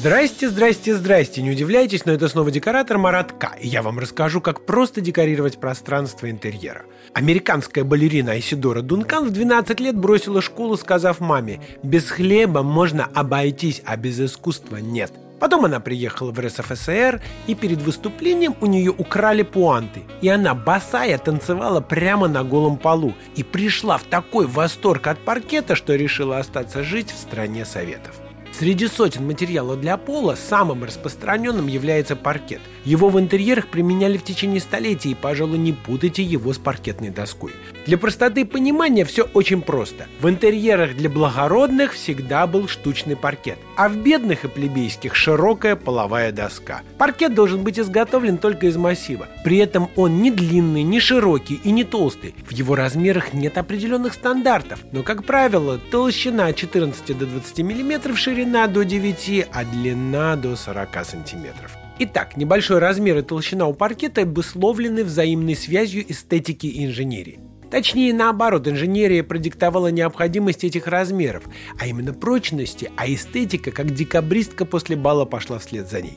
Здрасте, здрасте, здрасте. Не удивляйтесь, но это снова декоратор Марат. И я вам расскажу, как просто декорировать пространство интерьера. Американская балерина Айсидора Дункан в 12 лет бросила школу, сказав маме, без хлеба можно обойтись, а без искусства нет. Потом она приехала в РСФСР, и перед выступлением у нее украли пуанты. И она босая танцевала прямо на голом полу. И пришла в такой восторг от паркета, что решила остаться жить в стране советов. Среди сотен материалов для пола самым распространенным является паркет. Его в интерьерах применяли в течение столетий, и, пожалуй, не путайте его с паркетной доской. Для простоты понимания все очень просто. В интерьерах для благородных всегда был штучный паркет, а в бедных и плебейских широкая половая доска. Паркет должен быть изготовлен только из массива. При этом он не длинный, не широкий и не толстый. В его размерах нет определенных стандартов, но, как правило, толщина от 14 до 20 мм, ширина до 9, а длина до 40 сантиметров. Итак, небольшой размер и толщина у паркета обусловлены взаимной связью эстетики и инженерии. Точнее, наоборот, инженерия продиктовала необходимость этих размеров, а именно прочности, а эстетика, как декабристка после бала пошла вслед за ней.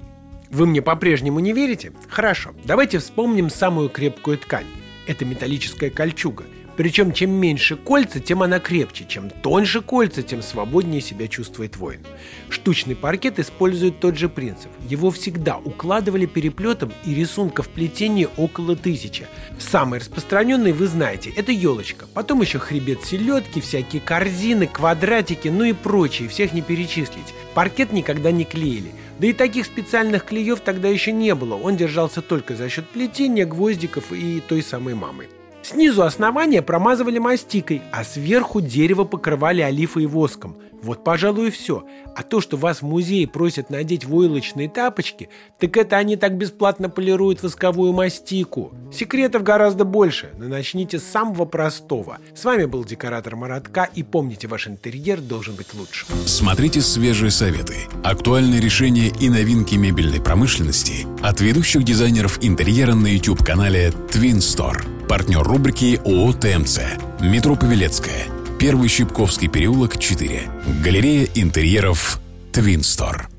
Вы мне по-прежнему не верите? Хорошо, давайте вспомним самую крепкую ткань. Это металлическая кольчуга – причем чем меньше кольца, тем она крепче. Чем тоньше кольца, тем свободнее себя чувствует воин. Штучный паркет использует тот же принцип. Его всегда укладывали переплетом и рисунков плетения около тысячи. Самый распространенный вы знаете, это елочка. Потом еще хребет селедки, всякие корзины, квадратики, ну и прочие, всех не перечислить. Паркет никогда не клеили. Да и таких специальных клеев тогда еще не было. Он держался только за счет плетения, гвоздиков и той самой мамы. Снизу основания промазывали мастикой, а сверху дерево покрывали олифой и воском. Вот, пожалуй, и все. А то, что вас в музее просят надеть войлочные тапочки, так это они так бесплатно полируют восковую мастику. Секретов гораздо больше, но начните с самого простого. С вами был декоратор Маратка, и помните, ваш интерьер должен быть лучше. Смотрите свежие советы, актуальные решения и новинки мебельной промышленности от ведущих дизайнеров интерьера на YouTube-канале Twin Store. Партнер рубрики ООО «ТМЦ». Метро Павелецкая. Первый Щипковский переулок, 4. Галерея интерьеров «Твинстор».